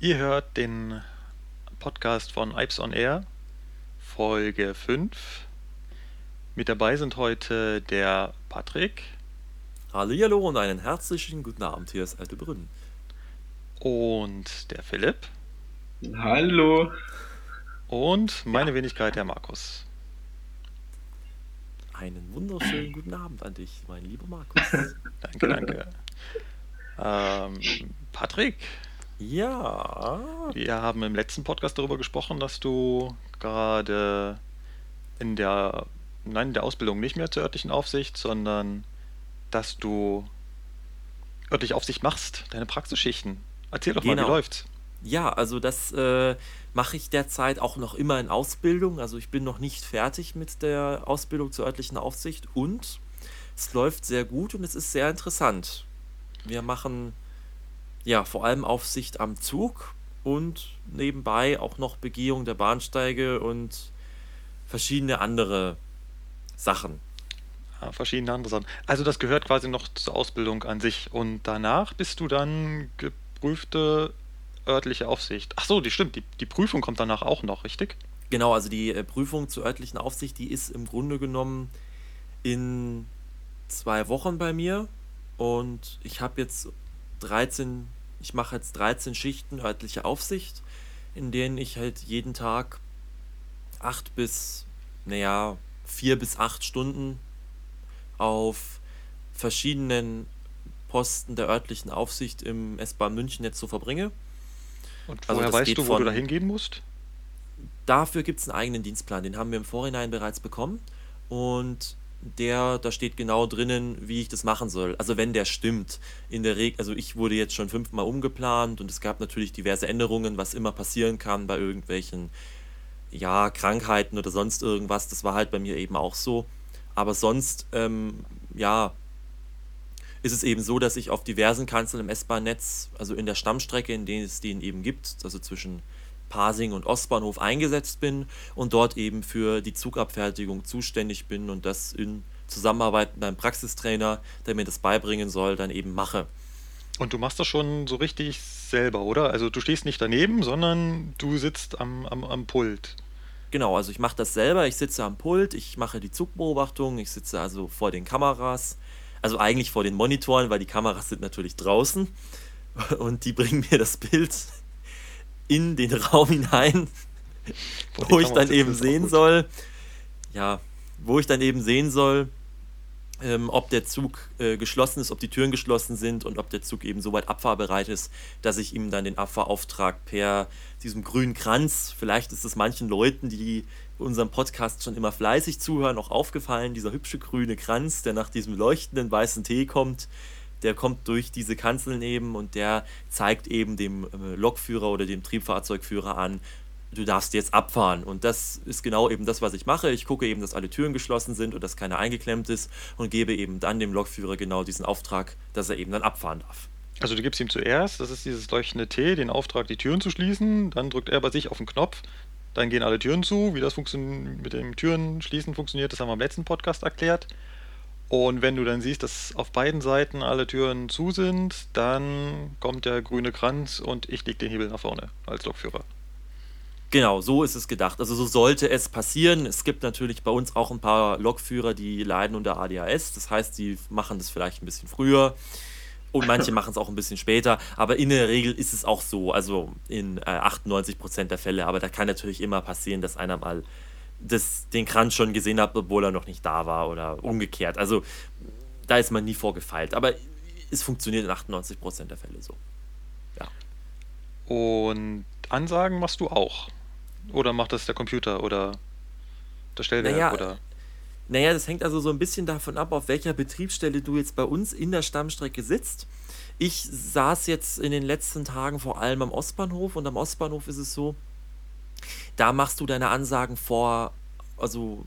Ihr hört den Podcast von Ipes on Air, Folge 5. Mit dabei sind heute der Patrick. Hallo und einen herzlichen guten Abend hier ist Alte Brünn. Und der Philipp. Hallo. Und meine ja. Wenigkeit, der Markus. Einen wunderschönen guten Abend an dich, mein lieber Markus. danke, danke. ähm, Patrick. Ja. Wir haben im letzten Podcast darüber gesprochen, dass du gerade in der, nein, in der Ausbildung nicht mehr zur örtlichen Aufsicht, sondern dass du örtliche Aufsicht machst, deine Praxisschichten. Erzähl doch genau. mal, wie genau. läuft's? Ja, also das äh, mache ich derzeit auch noch immer in Ausbildung. Also ich bin noch nicht fertig mit der Ausbildung zur örtlichen Aufsicht und es läuft sehr gut und es ist sehr interessant. Wir machen ja vor allem Aufsicht am Zug und nebenbei auch noch Begehung der Bahnsteige und verschiedene andere Sachen. Ja, verschiedene andere Sachen. Also das gehört quasi noch zur Ausbildung an sich und danach bist du dann geprüfte örtliche Aufsicht. Ach so, die stimmt. Die, die Prüfung kommt danach auch noch, richtig? Genau, also die äh, Prüfung zur örtlichen Aufsicht, die ist im Grunde genommen in zwei Wochen bei mir. Und ich habe jetzt 13, ich mache jetzt 13 Schichten örtliche Aufsicht, in denen ich halt jeden Tag acht bis, naja, vier bis acht Stunden auf verschiedenen Posten der örtlichen Aufsicht im S-Bahn München jetzt so verbringe. Und also woher also weißt du, wo von, du da hingehen musst? Dafür gibt es einen eigenen Dienstplan, den haben wir im Vorhinein bereits bekommen. Und der, da steht genau drinnen, wie ich das machen soll. Also wenn der stimmt. In der Regel, also ich wurde jetzt schon fünfmal umgeplant und es gab natürlich diverse Änderungen, was immer passieren kann bei irgendwelchen ja, Krankheiten oder sonst irgendwas. Das war halt bei mir eben auch so. Aber sonst, ähm, ja, ist es eben so, dass ich auf diversen Kanzeln im S-Bahn-Netz, also in der Stammstrecke, in denen es den eben gibt, also zwischen Pasing und Ostbahnhof eingesetzt bin und dort eben für die Zugabfertigung zuständig bin und das in Zusammenarbeit mit einem Praxistrainer, der mir das beibringen soll, dann eben mache. Und du machst das schon so richtig selber, oder? Also du stehst nicht daneben, sondern du sitzt am, am, am Pult. Genau, also ich mache das selber, ich sitze am Pult, ich mache die Zugbeobachtung, ich sitze also vor den Kameras, also eigentlich vor den Monitoren, weil die Kameras sind natürlich draußen und die bringen mir das Bild in den Raum hinein, wo, wo ich dann eben sehen soll, ja, wo ich dann eben sehen soll, ähm, ob der Zug äh, geschlossen ist, ob die Türen geschlossen sind und ob der Zug eben soweit abfahrbereit ist, dass ich ihm dann den Abfahrauftrag per diesem grünen Kranz, vielleicht ist es manchen Leuten, die unserem Podcast schon immer fleißig zuhören, auch aufgefallen, dieser hübsche grüne Kranz, der nach diesem leuchtenden weißen Tee kommt, der kommt durch diese Kanzeln eben und der zeigt eben dem äh, Lokführer oder dem Triebfahrzeugführer an, du darfst jetzt abfahren. Und das ist genau eben das, was ich mache. Ich gucke eben, dass alle Türen geschlossen sind und dass keiner eingeklemmt ist und gebe eben dann dem Lokführer genau diesen Auftrag, dass er eben dann abfahren darf. Also du gibst ihm zuerst, das ist dieses leuchtende T, den Auftrag, die Türen zu schließen, dann drückt er bei sich auf den Knopf, dann gehen alle Türen zu. Wie das mit dem Türen schließen funktioniert, das haben wir im letzten Podcast erklärt. Und wenn du dann siehst, dass auf beiden Seiten alle Türen zu sind, dann kommt der grüne Kranz und ich leg den Hebel nach vorne als Lokführer. Genau, so ist es gedacht. Also so sollte es passieren. Es gibt natürlich bei uns auch ein paar Lokführer, die leiden unter ADHS. Das heißt, die machen das vielleicht ein bisschen früher. Und manche machen es auch ein bisschen später, aber in der Regel ist es auch so, also in äh, 98% der Fälle. Aber da kann natürlich immer passieren, dass einer mal das, den Kranz schon gesehen hat, obwohl er noch nicht da war oder umgekehrt. Also da ist man nie vorgefeilt. Aber es funktioniert in 98% der Fälle so. Ja. Und Ansagen machst du auch? Oder macht das der Computer oder das Stellwerk? Naja, oder? naja, das hängt also so ein bisschen davon ab, auf welcher Betriebsstelle du jetzt bei uns in der Stammstrecke sitzt. Ich saß jetzt in den letzten Tagen vor allem am Ostbahnhof und am Ostbahnhof ist es so, da machst du deine Ansagen vor, also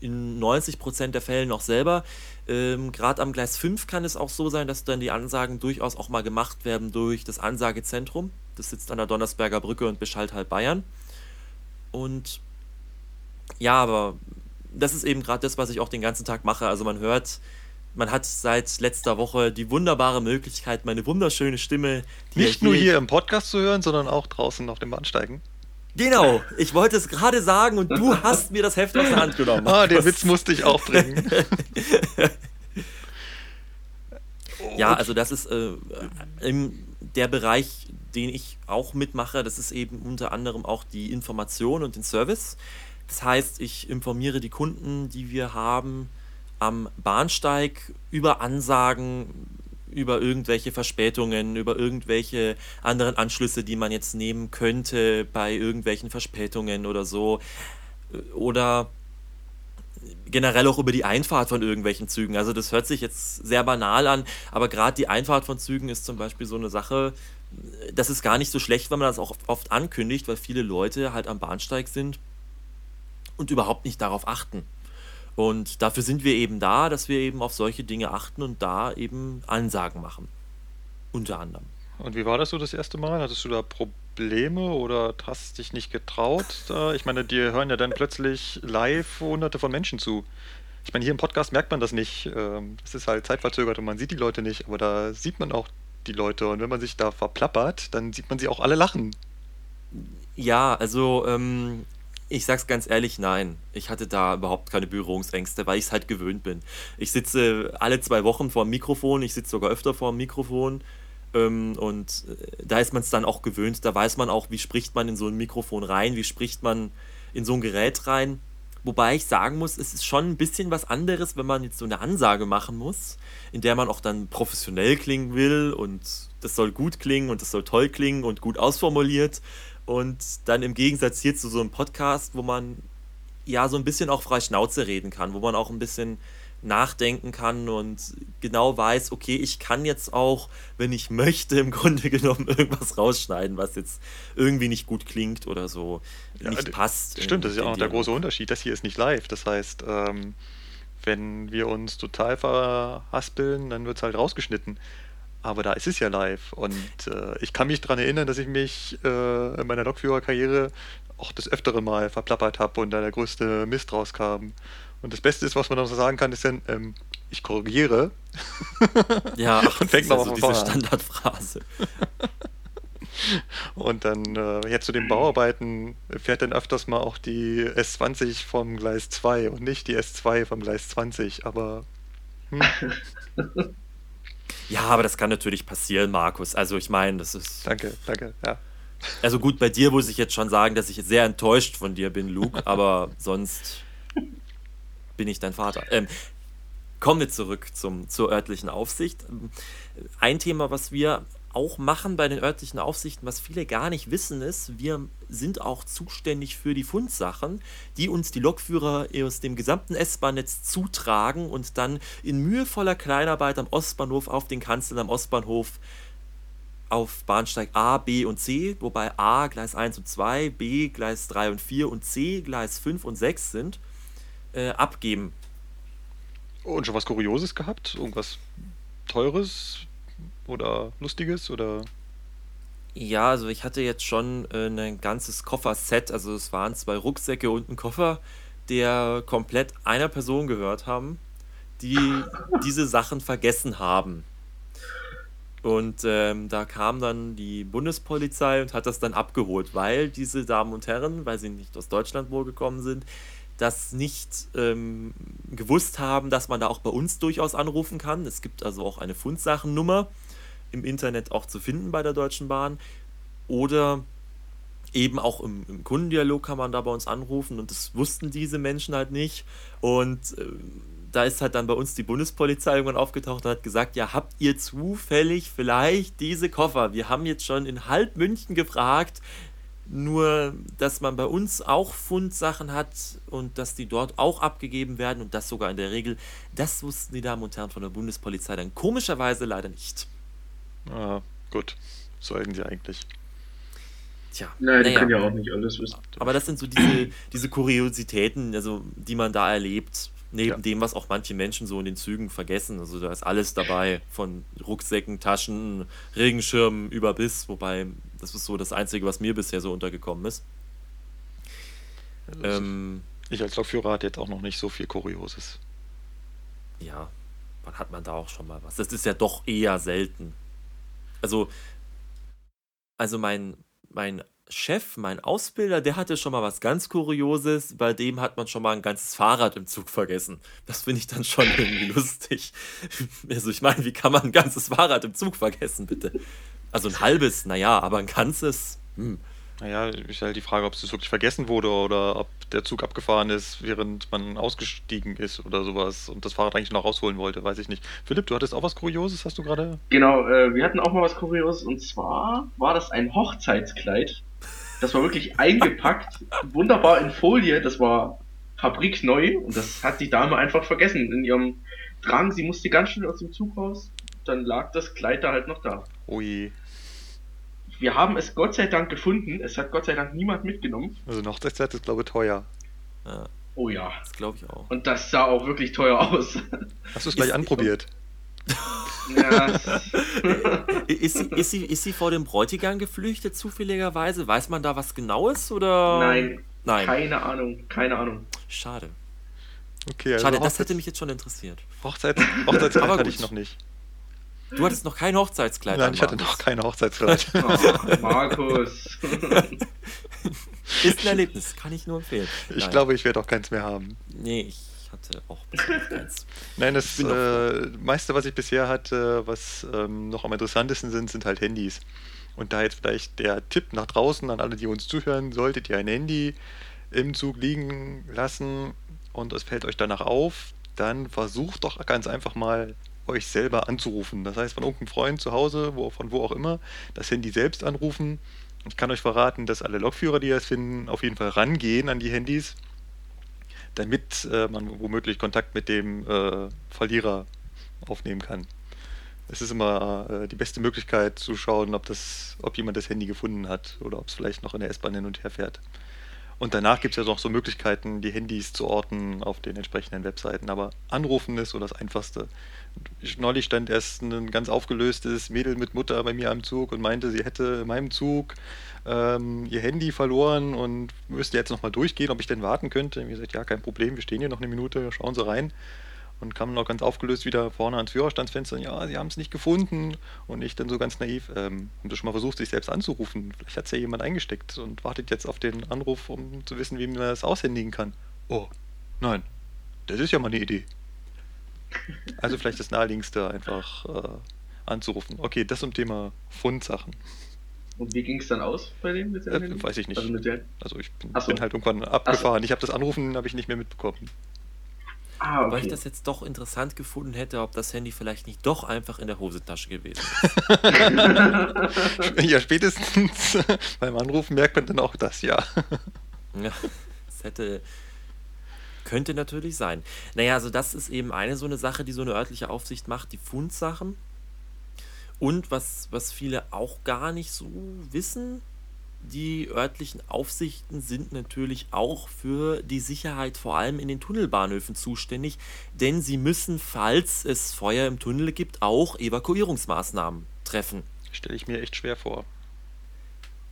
in 90% der Fälle noch selber. Ähm, Gerade am Gleis 5 kann es auch so sein, dass dann die Ansagen durchaus auch mal gemacht werden durch das Ansagezentrum. Das sitzt an der Donnersberger Brücke und beschallt halt Bayern. Und ja, aber das ist eben gerade das, was ich auch den ganzen Tag mache. Also man hört man hat seit letzter Woche die wunderbare Möglichkeit, meine wunderschöne Stimme. Nicht nur hier im Podcast zu hören, sondern auch draußen auf dem Bahnsteigen. Genau, ich wollte es gerade sagen und du hast mir das Heft aus der Hand genommen. Ah, den Witz musste ich auch bringen. ja, also das ist äh, der Bereich, den ich auch mitmache. Das ist eben unter anderem auch die Information und den Service. Das heißt, ich informiere die Kunden, die wir haben, am Bahnsteig über Ansagen, über irgendwelche Verspätungen, über irgendwelche anderen Anschlüsse, die man jetzt nehmen könnte bei irgendwelchen Verspätungen oder so. Oder generell auch über die Einfahrt von irgendwelchen Zügen. Also das hört sich jetzt sehr banal an, aber gerade die Einfahrt von Zügen ist zum Beispiel so eine Sache, das ist gar nicht so schlecht, wenn man das auch oft ankündigt, weil viele Leute halt am Bahnsteig sind und überhaupt nicht darauf achten. Und dafür sind wir eben da, dass wir eben auf solche Dinge achten und da eben Ansagen machen. Unter anderem. Und wie war das so das erste Mal? Hattest du da Probleme oder hast dich nicht getraut? Ich meine, dir hören ja dann plötzlich live hunderte von Menschen zu. Ich meine, hier im Podcast merkt man das nicht. Ähm, es ist halt zeitverzögert und man sieht die Leute nicht, aber da sieht man auch die Leute. Und wenn man sich da verplappert, dann sieht man sie auch alle lachen. Ja, also ähm, ich sag's ganz ehrlich, nein. Ich hatte da überhaupt keine Berührungsängste, weil ich es halt gewöhnt bin. Ich sitze alle zwei Wochen vor dem Mikrofon, ich sitze sogar öfter vor dem Mikrofon. Ähm, und äh, da ist man es dann auch gewöhnt. Da weiß man auch, wie spricht man in so ein Mikrofon rein, wie spricht man in so ein Gerät rein. Wobei ich sagen muss, es ist schon ein bisschen was anderes, wenn man jetzt so eine Ansage machen muss, in der man auch dann professionell klingen will und das soll gut klingen und das soll toll klingen und gut ausformuliert. Und dann im Gegensatz hier zu so einem Podcast, wo man ja so ein bisschen auch frei Schnauze reden kann, wo man auch ein bisschen nachdenken kann und genau weiß, okay, ich kann jetzt auch, wenn ich möchte, im Grunde genommen irgendwas rausschneiden, was jetzt irgendwie nicht gut klingt oder so ja, nicht passt. Stimmt, das ist ja auch der große Unterschied. Das hier ist nicht live. Das heißt, ähm, wenn wir uns total verhaspeln, dann wird es halt rausgeschnitten. Aber da ist es ja live. Und äh, ich kann mich daran erinnern, dass ich mich äh, in meiner Lokführerkarriere auch das öftere Mal verplappert habe und da der größte Mist rauskam. Und das Beste ist, was man noch so sagen kann, ist dann, ähm, ich korrigiere. Ja, ach, und fängt noch ja so diese Standardphrase. und dann äh, jetzt zu den Bauarbeiten fährt dann öfters mal auch die S20 vom Gleis 2 und nicht die S2 vom Gleis 20, aber hm. Ja, aber das kann natürlich passieren, Markus. Also ich meine, das ist. Danke, danke, ja. Also gut, bei dir muss ich jetzt schon sagen, dass ich sehr enttäuscht von dir bin, Luke, aber sonst bin ich dein Vater. Ähm, kommen wir zurück zum, zur örtlichen Aufsicht. Ein Thema, was wir auch machen bei den örtlichen Aufsichten, was viele gar nicht wissen, ist, wir sind auch zuständig für die Fundsachen, die uns die Lokführer aus dem gesamten S-Bahn-Netz zutragen und dann in mühevoller Kleinarbeit am Ostbahnhof auf den Kanzeln am Ostbahnhof auf Bahnsteig A, B und C, wobei A Gleis 1 und 2, B Gleis 3 und 4 und C Gleis 5 und 6 sind, äh, abgeben. Und schon was Kurioses gehabt? Irgendwas Teures, oder Lustiges oder? Ja, also ich hatte jetzt schon äh, ein ganzes Kofferset, also es waren zwei Rucksäcke und ein Koffer, der komplett einer Person gehört haben, die diese Sachen vergessen haben. Und ähm, da kam dann die Bundespolizei und hat das dann abgeholt, weil diese Damen und Herren, weil sie nicht aus Deutschland wohl gekommen sind, das nicht ähm, gewusst haben, dass man da auch bei uns durchaus anrufen kann. Es gibt also auch eine Fundsachennummer im Internet auch zu finden bei der Deutschen Bahn. Oder eben auch im, im, Kundendialog kann man da bei uns anrufen und das wussten diese Menschen halt nicht. Und äh, da ist halt dann bei uns die Bundespolizei irgendwann aufgetaucht und hat gesagt, ja, habt ihr zufällig vielleicht diese Koffer? Wir haben jetzt schon in halb München gefragt, nur dass man bei uns auch Fundsachen hat und dass die dort auch abgegeben werden und das sogar in der Regel, das wussten die Damen und Herren von der Bundespolizei dann komischerweise leider nicht. Ah, gut. Sollten sie eigentlich. Tja. Nein, die naja. können ja auch nicht alles wissen. Aber das sind so diese, diese Kuriositäten, also, die man da erlebt, neben ja. dem, was auch manche Menschen so in den Zügen vergessen. Also da ist alles dabei, von Rucksäcken, Taschen, Regenschirmen über bis, wobei das ist so das Einzige, was mir bisher so untergekommen ist. Ähm, ich als Lokführer hatte jetzt auch noch nicht so viel Kurioses. Ja, wann hat man da auch schon mal was? Das ist ja doch eher selten. Also, also mein, mein Chef, mein Ausbilder, der hatte schon mal was ganz Kurioses. Bei dem hat man schon mal ein ganzes Fahrrad im Zug vergessen. Das finde ich dann schon irgendwie lustig. Also ich meine, wie kann man ein ganzes Fahrrad im Zug vergessen, bitte? Also ein halbes, naja, aber ein ganzes. Hm. Naja, ist halt die Frage, ob es wirklich vergessen wurde oder ob der Zug abgefahren ist, während man ausgestiegen ist oder sowas und das Fahrrad eigentlich noch rausholen wollte, weiß ich nicht. Philipp, du hattest auch was Kurioses, hast du gerade? Genau, äh, wir hatten auch mal was Kurioses und zwar war das ein Hochzeitskleid. Das war wirklich eingepackt, wunderbar in Folie, das war fabrikneu und das hat die Dame einfach vergessen in ihrem Drang. Sie musste ganz schnell aus dem Zug raus, dann lag das Kleid da halt noch da. Ui wir haben es Gott sei Dank gefunden. Es hat Gott sei Dank niemand mitgenommen. Also eine Hochzeitszeit ist, glaube ich, teuer. Ja. Oh ja. Das glaube ich auch. Und das sah auch wirklich teuer aus. Hast du es gleich ist, anprobiert? Ja. ist, sie, ist, sie, ist sie vor dem Bräutigam geflüchtet, zufälligerweise? Weiß man da was Genaues oder? Nein. Nein. Keine Ahnung. Keine Ahnung. Schade. Okay, also Schade, das hätte mich jetzt schon interessiert. Hochzeits Hochzeitskleid hatte ich noch nicht. Du hattest noch kein Hochzeitskleid. Nein, ich hatte noch kein Hochzeitskleid. oh, Markus. Ist ein Erlebnis, kann ich nur empfehlen. Ich Nein. glaube, ich werde auch keins mehr haben. Nee, ich hatte auch keins. Nein, das äh, meiste, was ich bisher hatte, was ähm, noch am interessantesten sind, sind halt Handys. Und da jetzt vielleicht der Tipp nach draußen an alle, die uns zuhören, solltet ihr ein Handy im Zug liegen lassen und es fällt euch danach auf, dann versucht doch ganz einfach mal euch selber anzurufen. Das heißt, von irgendeinem Freund zu Hause, wo, von wo auch immer, das Handy selbst anrufen. Ich kann euch verraten, dass alle Lokführer, die das finden, auf jeden Fall rangehen an die Handys, damit äh, man womöglich Kontakt mit dem äh, Verlierer aufnehmen kann. Es ist immer äh, die beste Möglichkeit zu schauen, ob, das, ob jemand das Handy gefunden hat oder ob es vielleicht noch in der S-Bahn hin und her fährt. Und danach gibt es ja noch so Möglichkeiten, die Handys zu orten auf den entsprechenden Webseiten. Aber anrufen ist so das Einfachste. Ich, neulich stand erst ein ganz aufgelöstes Mädel mit Mutter bei mir am Zug und meinte, sie hätte in meinem Zug ähm, ihr Handy verloren und müsste jetzt nochmal durchgehen, ob ich denn warten könnte. Und ich gesagt, ja, kein Problem, wir stehen hier noch eine Minute, schauen Sie rein. Und kam noch ganz aufgelöst wieder vorne ans Führerstandsfenster. Ja, Sie haben es nicht gefunden. Und ich dann so ganz naiv, ähm, haben Sie schon mal versucht, sich selbst anzurufen? Vielleicht hat es ja jemand eingesteckt und wartet jetzt auf den Anruf, um zu wissen, wie man das aushändigen kann. Oh, nein, das ist ja mal eine Idee. Also vielleicht das Naheliegendste einfach äh, anzurufen. Okay, das zum Thema Fundsachen. Und wie ging es dann aus bei dem mit der äh, Weiß ich nicht. Also, also ich bin, so. bin, halt irgendwann abgefahren. So. Ich habe das Anrufen habe ich nicht mehr mitbekommen. Ah, okay. Weil ich das jetzt doch interessant gefunden hätte, ob das Handy vielleicht nicht doch einfach in der Hosentasche gewesen ist. ja, spätestens beim Anrufen merkt man dann auch das, ja. ja, das hätte könnte natürlich sein. Naja, also das ist eben eine so eine Sache, die so eine örtliche Aufsicht macht, die Fundsachen. Und was, was viele auch gar nicht so wissen, die örtlichen Aufsichten sind natürlich auch für die Sicherheit vor allem in den Tunnelbahnhöfen zuständig, denn sie müssen, falls es Feuer im Tunnel gibt, auch Evakuierungsmaßnahmen treffen. Stelle ich mir echt schwer vor.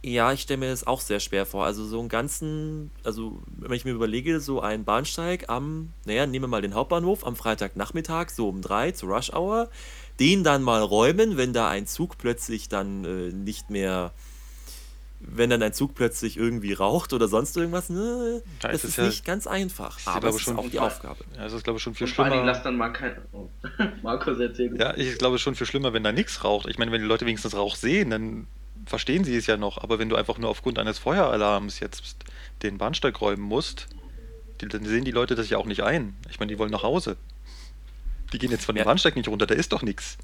Ja, ich stelle mir das auch sehr schwer vor. Also so einen ganzen, also wenn ich mir überlege, so ein Bahnsteig am, naja, nehmen wir mal den Hauptbahnhof am Freitagnachmittag, so um drei zur Rush Hour, den dann mal räumen, wenn da ein Zug plötzlich dann äh, nicht mehr, wenn dann ein Zug plötzlich irgendwie raucht oder sonst irgendwas, ne, ja, das ist, ja, nicht ganz einfach. Aber es ist auch die Aufgabe. Ja, das ist glaube ich schon viel Und schlimmer. Vor allem lass dann mal kein, oh. Markus erzählen. Ja, ich glaube schon viel schlimmer, wenn da nichts raucht. Ich meine, wenn die Leute wenigstens Rauch sehen, dann verstehen sie es ja noch, aber wenn du einfach nur aufgrund eines Feueralarms jetzt den Bahnsteig räumen musst, die, dann sehen die Leute das ja auch nicht ein. Ich meine, die wollen nach Hause. Die gehen jetzt von dem Bahnsteig nicht runter, da ist doch nichts.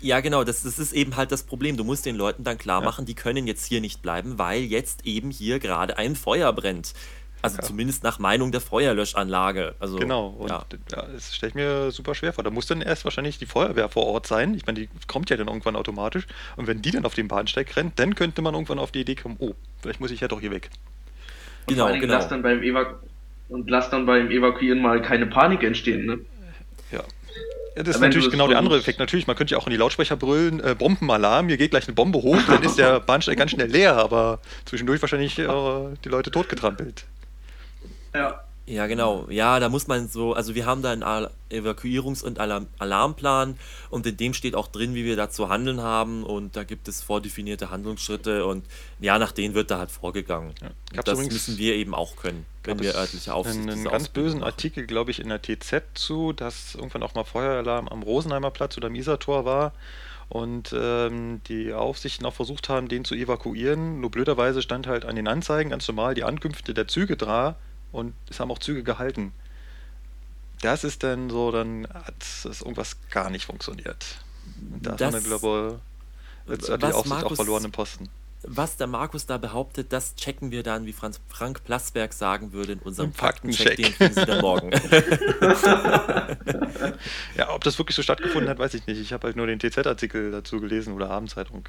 Ja, genau, das, das ist eben halt das Problem. Du musst den Leuten dann klar machen, ja. die können jetzt hier nicht bleiben, weil jetzt eben hier gerade ein Feuer brennt. Also ja. zumindest nach Meinung der Feuerlöschanlage. Also, genau, und ja. das stelle ich mir super schwer vor. Da muss dann erst wahrscheinlich die Feuerwehr vor Ort sein. Ich meine, die kommt ja dann irgendwann automatisch. Und wenn die dann auf den Bahnsteig rennt, dann könnte man irgendwann auf die Idee kommen, oh, vielleicht muss ich ja doch hier weg. Und genau, genau. Lass dann beim und lass dann beim Evakuieren mal keine Panik entstehen, ne? Das ist natürlich genau der andere Effekt. Natürlich, man könnte ja auch in die Lautsprecher brüllen, äh, Bombenalarm, hier geht gleich eine Bombe hoch, dann ist der Bahnsteig ganz schnell leer, aber zwischendurch wahrscheinlich äh, die Leute totgetrampelt. Ja. Ja, genau. Ja, da muss man so, also wir haben da einen Evakuierungs- und Alarm Alarmplan und in dem steht auch drin, wie wir da zu handeln haben und da gibt es vordefinierte Handlungsschritte und ja, nach denen wird da halt vorgegangen. Ja. Das müssen wir eben auch können, wenn wir örtliche Aufsicht haben. Einen ganz bösen machen. Artikel, glaube ich, in der TZ zu, dass irgendwann auch mal Feueralarm am Rosenheimer Platz oder am Isartor war und ähm, die Aufsichten auch versucht haben, den zu evakuieren. Nur blöderweise stand halt an den Anzeigen ganz normal die Ankünfte der Züge da und es haben auch Züge gehalten. Das ist dann so, dann hat es irgendwas gar nicht funktioniert. Und da das, haben wir, glaube ich, jetzt hat die Aufsicht Markus, auch verloren im Posten. Was der Markus da behauptet, das checken wir dann, wie Franz, Frank Plasberg sagen würde, in unserem Faktencheck, den kriegen Sie dann morgen. ja, ob das wirklich so stattgefunden hat, weiß ich nicht. Ich habe halt nur den TZ-Artikel dazu gelesen oder Abendzeitung.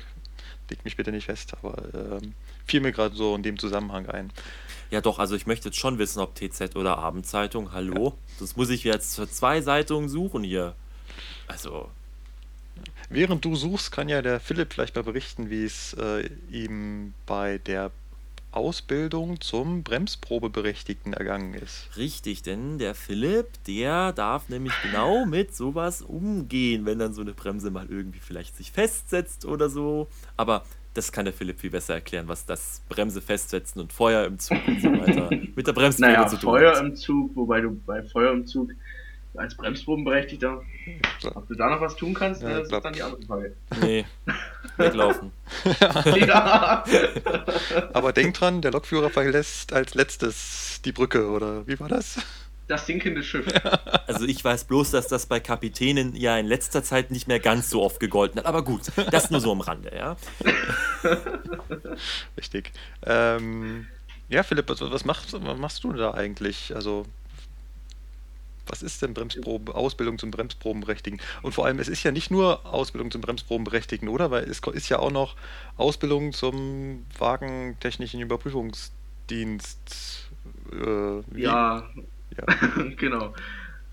Legt mich bitte nicht fest, aber ähm, fiel mir gerade so in dem Zusammenhang ein. Ja, doch, also ich möchte jetzt schon wissen, ob TZ oder Abendzeitung. Hallo? Ja. Das muss ich jetzt für zwei Zeitungen suchen hier. Also. Während du suchst, kann ja der Philipp vielleicht mal berichten, wie es äh, ihm bei der Ausbildung zum Bremsprobeberechtigten ergangen ist. Richtig, denn der Philipp, der darf nämlich genau mit sowas umgehen, wenn dann so eine Bremse mal irgendwie vielleicht sich festsetzt oder so. Aber das kann der Philipp viel besser erklären, was das Bremse festsetzen und Feuer im Zug und so weiter mit der Bremsprobe naja, zu tun Feuer hat. im Zug, wobei du bei Feuer im Zug als Bremsprobenberechtigter, ob du da noch was tun kannst, ja, das ist dann die andere Frage. Nee, weglaufen. ja. Aber denk dran, der Lokführer verlässt als letztes die Brücke, oder wie war das? Das sinkende Schiff. Also ich weiß bloß, dass das bei Kapitänen ja in letzter Zeit nicht mehr ganz so oft gegolten hat. Aber gut, das nur so am Rande, ja. Richtig. Ähm, ja, Philipp, was machst, was machst du da eigentlich? Also was ist denn Bremsproben, Ausbildung zum Bremsprobenberechtigen? Und vor allem, es ist ja nicht nur Ausbildung zum Bremsprobenberechtigen, oder? Weil es ist ja auch noch Ausbildung zum Wagentechnischen Überprüfungsdienst. Äh, ja, ja. genau.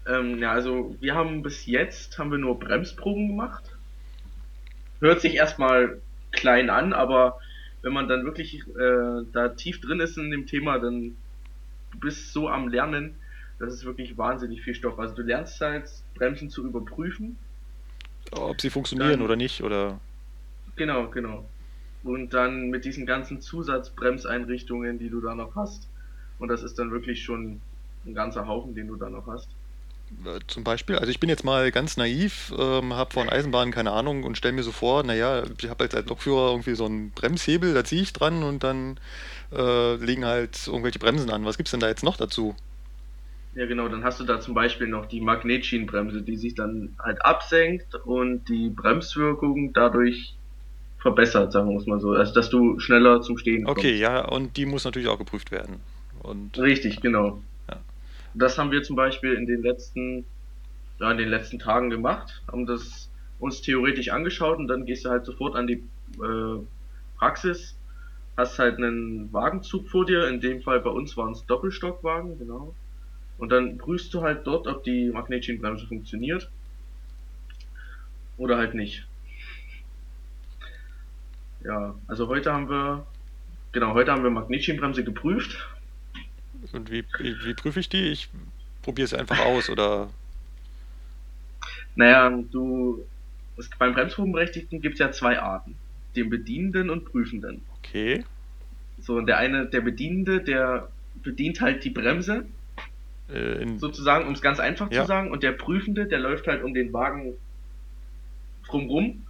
Ähm, ja, also wir haben bis jetzt haben wir nur Bremsproben gemacht. Hört sich erstmal klein an, aber wenn man dann wirklich äh, da tief drin ist in dem Thema, dann du bist so am Lernen, das ist wirklich wahnsinnig viel Stoff. Also du lernst halt Bremsen zu überprüfen. Ob sie funktionieren dann, oder nicht, oder? Genau, genau. Und dann mit diesen ganzen Zusatzbremseinrichtungen, die du da noch hast. Und das ist dann wirklich schon ein ganzer Haufen, den du da noch hast. Äh, zum Beispiel, also ich bin jetzt mal ganz naiv, ähm, habe von Eisenbahnen keine Ahnung und stelle mir so vor, naja, ich habe jetzt als Lokführer irgendwie so einen Bremshebel, da ziehe ich dran und dann äh, liegen halt irgendwelche Bremsen an. Was gibt es denn da jetzt noch dazu? Ja genau, dann hast du da zum Beispiel noch die Magnetschienenbremse, die sich dann halt absenkt und die Bremswirkung dadurch verbessert, sagen wir es mal so. Also dass du schneller zum Stehen kommst. Okay, ja, und die muss natürlich auch geprüft werden. Und, Richtig, genau. Das haben wir zum Beispiel in den letzten, ja, in den letzten Tagen gemacht, haben das uns theoretisch angeschaut und dann gehst du halt sofort an die äh, Praxis, hast halt einen Wagenzug vor dir, in dem Fall bei uns waren es Doppelstockwagen, genau. Und dann prüfst du halt dort, ob die Magnetschienenbremse funktioniert oder halt nicht. Ja, also heute haben wir, genau, heute haben wir Magnetschienenbremse geprüft und wie, wie, prüfe ich die? Ich probiere es einfach aus, oder? Naja, du. Es, beim Bremsprobenberechtigten gibt es ja zwei Arten. Den Bedienenden und Prüfenden. Okay. So, und der eine, der Bedienende, der bedient halt die Bremse. Äh, sozusagen, um es ganz einfach ja. zu sagen. Und der Prüfende, der läuft halt um den Wagen drumrum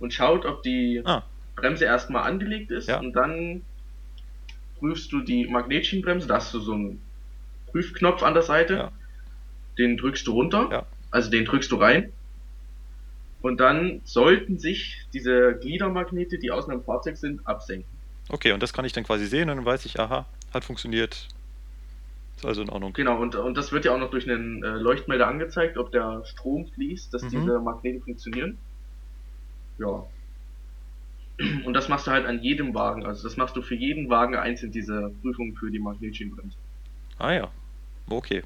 und schaut, ob die ah. Bremse erstmal angelegt ist. Ja. Und dann prüfst du die Magnetschienenbremse, da hast du so einen Prüfknopf an der Seite, ja. den drückst du runter, ja. also den drückst du rein. Und dann sollten sich diese Gliedermagnete, die außen am Fahrzeug sind, absenken. Okay, und das kann ich dann quasi sehen und dann weiß ich, aha, hat funktioniert. Ist also in Ordnung. Genau, und, und das wird ja auch noch durch einen äh, Leuchtmelder angezeigt, ob der Strom fließt, dass mhm. diese Magnete funktionieren. Ja, und das machst du halt an jedem Wagen. Also das machst du für jeden Wagen einzeln, diese Prüfung für die Magnetschienenbremse. Ah ja, okay.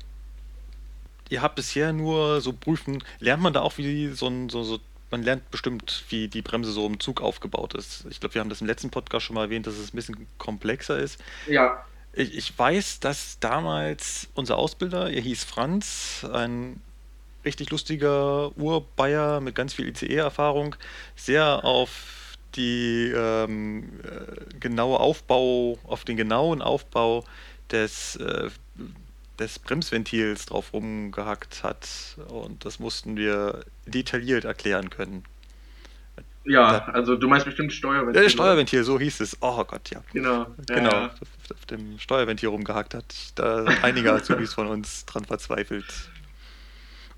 Ihr habt bisher nur so prüfen, lernt man da auch wie so ein, so, so man lernt bestimmt, wie die Bremse so im Zug aufgebaut ist. Ich glaube, wir haben das im letzten Podcast schon mal erwähnt, dass es ein bisschen komplexer ist. Ja. Ich, ich weiß, dass damals unser Ausbilder, er hieß Franz, ein richtig lustiger Urbayer mit ganz viel ICE-Erfahrung, sehr auf die ähm, äh, genaue Aufbau, auf den genauen Aufbau des, äh, des Bremsventils drauf rumgehackt hat. Und das mussten wir detailliert erklären können. Ja, da, also du meinst bestimmt Steuerventil. Ja, Steuerventil, so hieß es. Oh Gott, ja. Genau. Genau. Ja. Auf dem Steuerventil rumgehackt hat. Da einige Azubis von uns dran verzweifelt.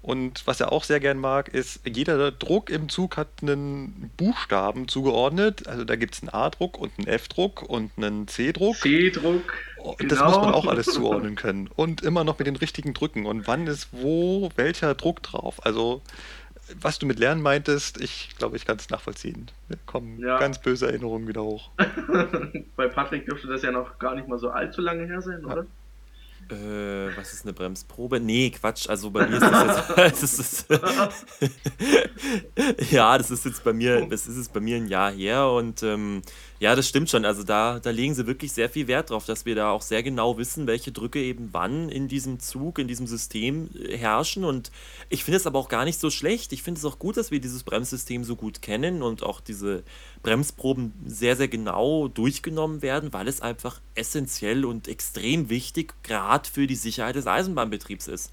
Und was er auch sehr gern mag, ist, jeder Druck im Zug hat einen Buchstaben zugeordnet. Also da gibt es einen A-Druck und einen F-Druck und einen C-Druck. C-Druck. Genau. Das muss man auch alles zuordnen können. Und immer noch mit den richtigen Drücken. Und wann ist wo welcher Druck drauf. Also was du mit Lernen meintest, ich glaube, ich kann es nachvollziehen. Da kommen ja. ganz böse Erinnerungen wieder hoch. Bei Patrick dürfte das ja noch gar nicht mal so allzu lange her sein, oder? Ja. Äh, was ist eine Bremsprobe? Nee, Quatsch. Also bei mir ist das jetzt. das ist, ja, das ist jetzt bei mir, das ist jetzt bei mir ein Jahr her und ähm, ja, das stimmt schon. Also da, da legen sie wirklich sehr viel Wert drauf, dass wir da auch sehr genau wissen, welche Drücke eben wann in diesem Zug, in diesem System äh, herrschen. Und ich finde es aber auch gar nicht so schlecht. Ich finde es auch gut, dass wir dieses Bremssystem so gut kennen und auch diese Bremsproben sehr, sehr genau durchgenommen werden, weil es einfach essentiell und extrem wichtig gerade für die Sicherheit des Eisenbahnbetriebs ist.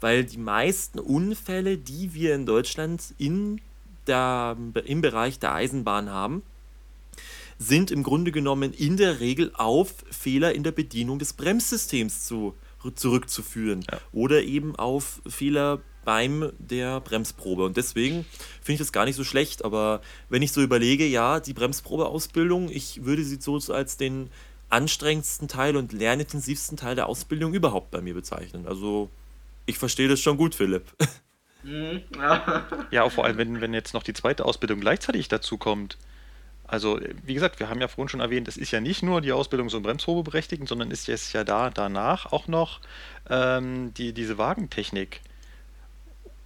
Weil die meisten Unfälle, die wir in Deutschland in der, im Bereich der Eisenbahn haben, sind im Grunde genommen in der Regel auf Fehler in der Bedienung des Bremssystems zu, zurückzuführen ja. oder eben auf Fehler beim der Bremsprobe. Und deswegen finde ich das gar nicht so schlecht. Aber wenn ich so überlege, ja, die Bremsprobeausbildung, ich würde sie so als den anstrengendsten Teil und lernintensivsten Teil der Ausbildung überhaupt bei mir bezeichnen. Also ich verstehe das schon gut, Philipp. Ja, vor allem, wenn, wenn jetzt noch die zweite Ausbildung gleichzeitig dazu kommt. Also, wie gesagt, wir haben ja vorhin schon erwähnt, es ist ja nicht nur die Ausbildung zum Bremsprobeberechtigten, sondern ist jetzt ja da danach auch noch ähm, die, diese Wagentechnik.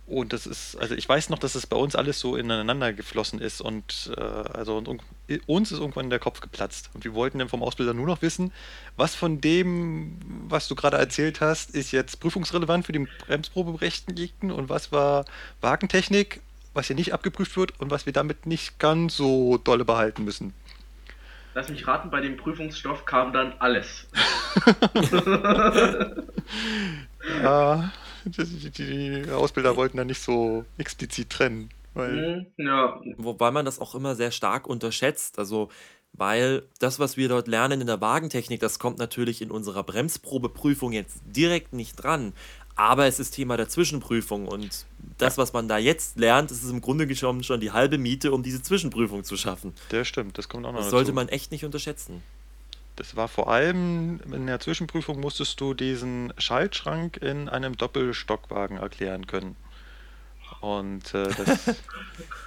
Und das ist, also ich weiß noch, dass es bei uns alles so ineinander geflossen ist und äh, also und, uns ist irgendwann der Kopf geplatzt. Und wir wollten dann vom Ausbilder nur noch wissen, was von dem, was du gerade erzählt hast, ist jetzt prüfungsrelevant für den Bremsprobeberechtigten und was war Wagentechnik was hier nicht abgeprüft wird und was wir damit nicht ganz so dolle behalten müssen. Lass mich raten, bei dem Prüfungsstoff kam dann alles. ja, die, die, Ausbilder wollten da nicht so explizit trennen. Weil mhm, ja. Wobei man das auch immer sehr stark unterschätzt. Also, weil das, was wir dort lernen in der Wagentechnik, das kommt natürlich in unserer Bremsprobeprüfung jetzt direkt nicht dran. Aber es ist Thema der Zwischenprüfung und das, was man da jetzt lernt, ist im Grunde genommen schon die halbe Miete, um diese Zwischenprüfung zu schaffen. Das stimmt, das kommt auch noch Das dazu. sollte man echt nicht unterschätzen. Das war vor allem in der Zwischenprüfung musstest du diesen Schaltschrank in einem Doppelstockwagen erklären können. Und äh, das.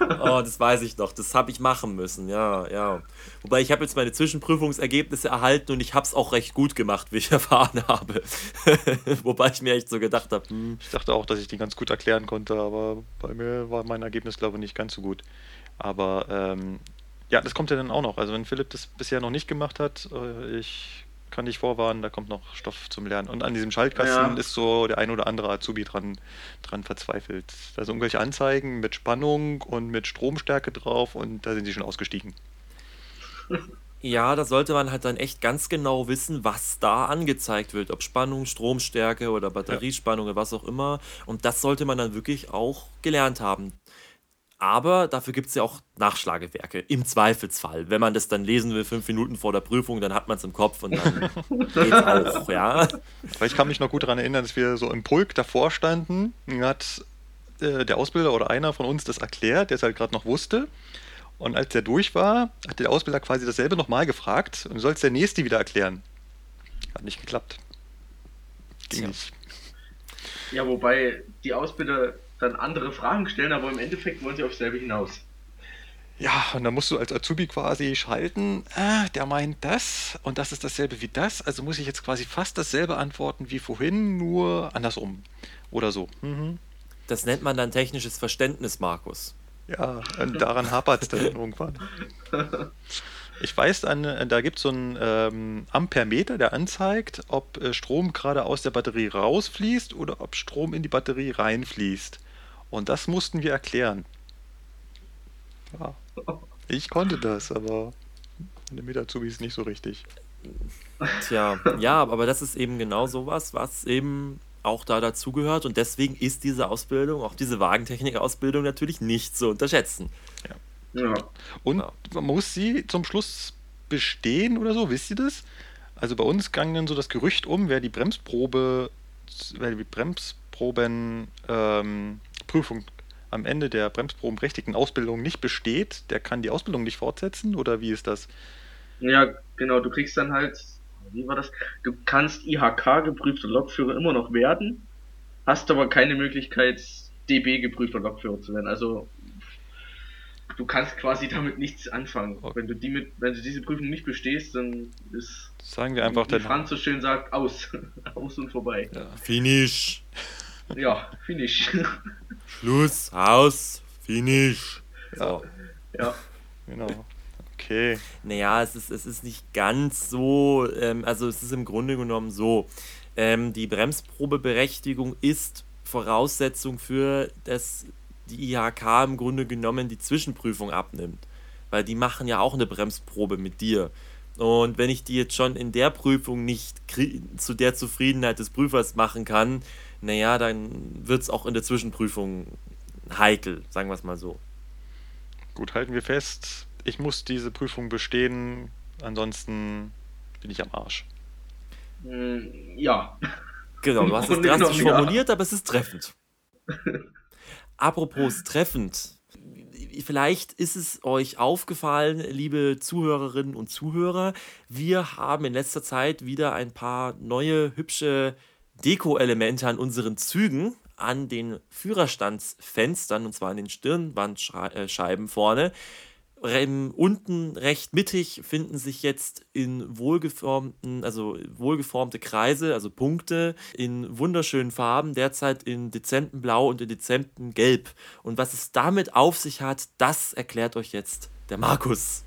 oh, das weiß ich noch. Das habe ich machen müssen, ja, ja. Wobei ich habe jetzt meine Zwischenprüfungsergebnisse erhalten und ich habe es auch recht gut gemacht, wie ich erfahren habe. Wobei ich mir echt so gedacht habe. Hm. Ich dachte auch, dass ich die ganz gut erklären konnte, aber bei mir war mein Ergebnis, glaube ich, nicht ganz so gut. Aber ähm, ja, das kommt ja dann auch noch. Also wenn Philipp das bisher noch nicht gemacht hat, äh, ich kann dich vorwarnen, da kommt noch Stoff zum Lernen. Und an diesem Schaltkasten ja. ist so der ein oder andere Azubi dran, dran verzweifelt. Da sind irgendwelche Anzeigen mit Spannung und mit Stromstärke drauf und da sind sie schon ausgestiegen. Ja, da sollte man halt dann echt ganz genau wissen, was da angezeigt wird. Ob Spannung, Stromstärke oder Batteriespannung ja. oder was auch immer. Und das sollte man dann wirklich auch gelernt haben. Aber dafür gibt es ja auch Nachschlagewerke, im Zweifelsfall. Wenn man das dann lesen will, fünf Minuten vor der Prüfung, dann hat man es im Kopf und dann geht's auch, ja. Weil ich kann mich noch gut daran erinnern, dass wir so im Pulk davor standen, hat äh, der Ausbilder oder einer von uns das erklärt, der es halt gerade noch wusste. Und als der durch war, hat der Ausbilder quasi dasselbe nochmal gefragt und soll es der Nächste wieder erklären. Hat nicht geklappt. Ging ja. nicht. Ja, wobei die Ausbilder dann andere Fragen stellen, aber im Endeffekt wollen sie auf selbe hinaus. Ja, und dann musst du als Azubi quasi schalten, ah, der meint das und das ist dasselbe wie das, also muss ich jetzt quasi fast dasselbe antworten wie vorhin, nur andersrum oder so. Mhm. Das nennt man dann technisches Verständnis, Markus. Ja, und daran hapert es dann irgendwann. Ich weiß, an, da gibt es so einen ähm, Ampermeter, der anzeigt, ob äh, Strom gerade aus der Batterie rausfließt oder ob Strom in die Batterie reinfließt. Und das mussten wir erklären. Ja. Ich konnte das, aber mit Azubis nicht so richtig. Tja, ja, aber das ist eben genau sowas, was eben auch da dazugehört und deswegen ist diese Ausbildung, auch diese Wagentechnik-Ausbildung natürlich nicht zu unterschätzen. Ja. ja. Und ja. muss sie zum Schluss bestehen oder so, wisst ihr das? Also bei uns ging dann so das Gerücht um, wer die Bremsprobe, wer die Bremsprobenprüfung ähm, am Ende der bremsprobenberechtigten Ausbildung nicht besteht, der kann die Ausbildung nicht fortsetzen oder wie ist das? Ja, genau, du kriegst dann halt wie war das? Du kannst IHK geprüfter Lokführer immer noch werden, hast aber keine Möglichkeit, DB geprüfter Lokführer zu werden. Also du kannst quasi damit nichts anfangen. Okay. Wenn du die mit, wenn du diese Prüfung nicht bestehst, dann ist sagen wir einfach, wie Franz so schön sagt, aus, aus und vorbei. Ja. Finish. Ja, Finish. Schluss, aus, Finish. So. Ja. Genau. Okay. Naja, es ist, es ist nicht ganz so, ähm, also es ist im Grunde genommen so, ähm, die Bremsprobeberechtigung ist Voraussetzung für, dass die IHK im Grunde genommen die Zwischenprüfung abnimmt. Weil die machen ja auch eine Bremsprobe mit dir. Und wenn ich die jetzt schon in der Prüfung nicht zu der Zufriedenheit des Prüfers machen kann, naja, dann wird es auch in der Zwischenprüfung heikel, sagen wir es mal so. Gut, halten wir fest, ich muss diese Prüfung bestehen, ansonsten bin ich am Arsch. Mm, ja. Genau, du hast es drastisch formuliert, aber es ist treffend. Apropos treffend. Vielleicht ist es euch aufgefallen, liebe Zuhörerinnen und Zuhörer, wir haben in letzter Zeit wieder ein paar neue, hübsche Deko-Elemente an unseren Zügen, an den Führerstandsfenstern, und zwar an den Stirnbandscheiben vorne. Unten recht mittig finden sich jetzt in wohlgeformten, also wohlgeformte Kreise, also Punkte in wunderschönen Farben, derzeit in dezentem Blau und in dezentem Gelb. Und was es damit auf sich hat, das erklärt euch jetzt der Markus.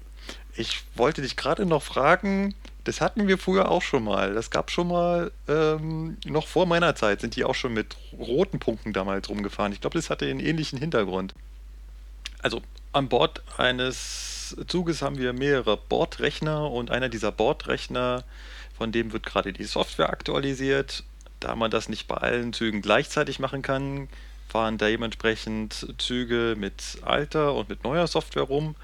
Ich wollte dich gerade noch fragen, das hatten wir früher auch schon mal. Das gab schon mal, ähm, noch vor meiner Zeit sind die auch schon mit roten Punkten damals rumgefahren. Ich glaube, das hatte einen ähnlichen Hintergrund. Also an Bord eines Zuges haben wir mehrere Bordrechner und einer dieser Bordrechner, von dem wird gerade die Software aktualisiert. Da man das nicht bei allen Zügen gleichzeitig machen kann, fahren da dementsprechend Züge mit alter und mit neuer Software rum.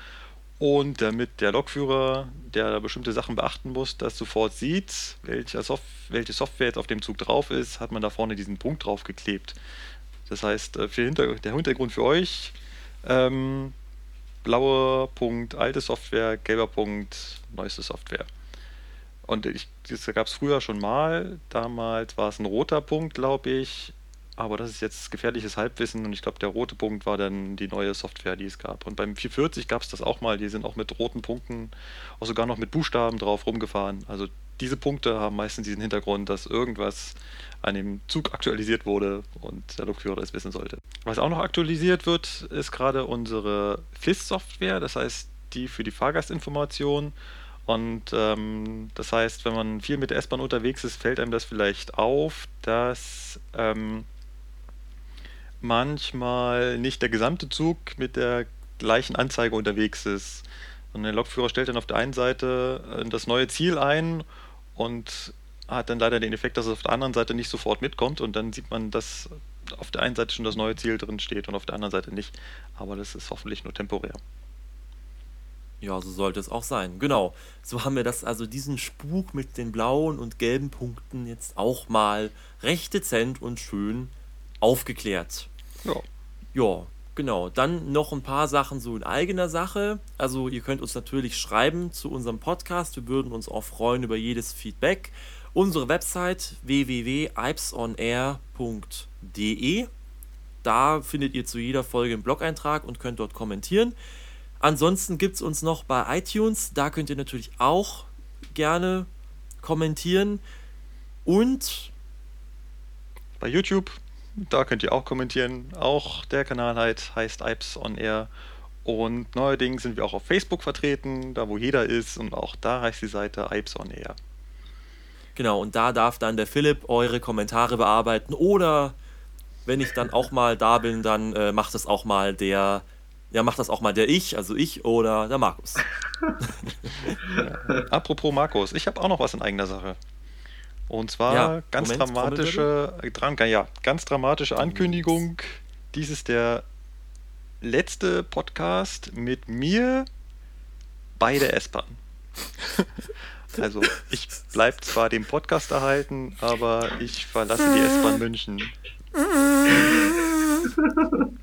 Und damit der Lokführer, der da bestimmte Sachen beachten muss, das sofort sieht, welche, Sof welche Software jetzt auf dem Zug drauf ist, hat man da vorne diesen Punkt draufgeklebt. Das heißt, äh, Hinter der Hintergrund für euch, ähm, blauer Punkt alte Software, gelber Punkt neueste Software. Und ich, das gab es früher schon mal. Damals war es ein roter Punkt, glaube ich. Aber das ist jetzt gefährliches Halbwissen und ich glaube, der rote Punkt war dann die neue Software, die es gab. Und beim 440 gab es das auch mal. Die sind auch mit roten Punkten, auch sogar noch mit Buchstaben drauf rumgefahren. Also diese Punkte haben meistens diesen Hintergrund, dass irgendwas an dem Zug aktualisiert wurde und der Lokführer das wissen sollte. Was auch noch aktualisiert wird, ist gerade unsere FIS-Software, das heißt die für die Fahrgastinformation. Und ähm, das heißt, wenn man viel mit der S-Bahn unterwegs ist, fällt einem das vielleicht auf, dass ähm, manchmal nicht der gesamte Zug mit der gleichen Anzeige unterwegs ist. Und der Lokführer stellt dann auf der einen Seite äh, das neue Ziel ein und hat dann leider den Effekt, dass es auf der anderen Seite nicht sofort mitkommt und dann sieht man, dass auf der einen Seite schon das neue Ziel drin steht und auf der anderen Seite nicht. Aber das ist hoffentlich nur temporär. Ja, so sollte es auch sein. Genau. So haben wir das, also diesen Spuk mit den blauen und gelben Punkten jetzt auch mal recht dezent und schön aufgeklärt. Ja. Ja, genau. Dann noch ein paar Sachen so in eigener Sache. Also ihr könnt uns natürlich schreiben zu unserem Podcast. Wir würden uns auch freuen über jedes Feedback. Unsere Website www.ipsonair.de. Da findet ihr zu jeder Folge einen Blog-Eintrag und könnt dort kommentieren. Ansonsten gibt es uns noch bei iTunes. Da könnt ihr natürlich auch gerne kommentieren. Und bei YouTube, da könnt ihr auch kommentieren. Auch der Kanal halt heißt Ipes on Air. Und neuerdings sind wir auch auf Facebook vertreten, da wo jeder ist. Und auch da heißt die Seite Ipes on Air. Genau, und da darf dann der Philipp eure Kommentare bearbeiten. Oder wenn ich dann auch mal da bin, dann äh, macht das auch mal der, ja, macht das auch mal der Ich, also ich oder der Markus. ja. Apropos Markus, ich habe auch noch was in eigener Sache. Und zwar ja, ganz Moment, dramatische, dran, ja, ganz dramatische Ankündigung. Dies ist der letzte Podcast mit mir bei der S-Bahn. also ich bleibe zwar dem Podcast erhalten, aber ich verlasse die S-Bahn München.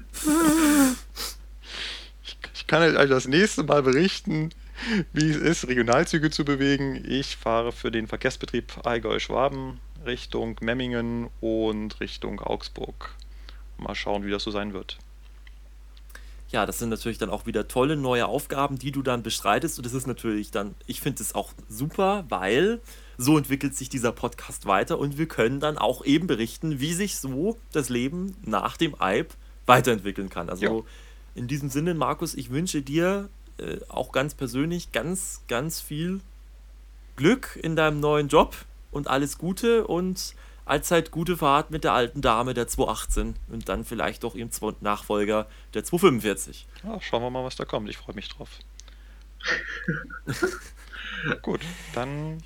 Ich, ich kann euch das nächste Mal berichten, wie es ist, Regionalzüge zu bewegen. Ich fahre für den Verkehrsbetrieb Allgäu-Schwaben Richtung Memmingen und Richtung Augsburg. Mal schauen, wie das so sein wird. Ja, das sind natürlich dann auch wieder tolle neue Aufgaben, die du dann bestreitest. Und das ist natürlich dann, ich finde es auch super, weil so entwickelt sich dieser Podcast weiter und wir können dann auch eben berichten, wie sich so das Leben nach dem Alp weiterentwickeln kann. Also ja. in diesem Sinne, Markus, ich wünsche dir äh, auch ganz persönlich ganz, ganz viel Glück in deinem neuen Job und alles Gute und allzeit gute Fahrt mit der alten Dame der 218 und dann vielleicht auch ihrem Nachfolger der 245. Ja, schauen wir mal, was da kommt. Ich freue mich drauf. gut, dann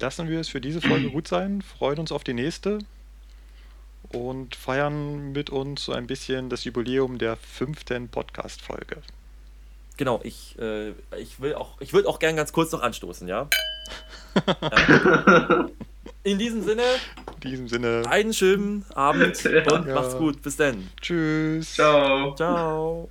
lassen wir es für diese Folge gut sein, freuen uns auf die nächste und feiern mit uns so ein bisschen das Jubiläum der fünften Podcast-Folge. Genau, ich, äh, ich will auch, ich würde auch gern ganz kurz noch anstoßen, ja? ja. In diesem Sinne. In diesem Sinne. Einen schönen Abend und ja. macht's gut. Bis dann. Tschüss. Ciao. Ciao.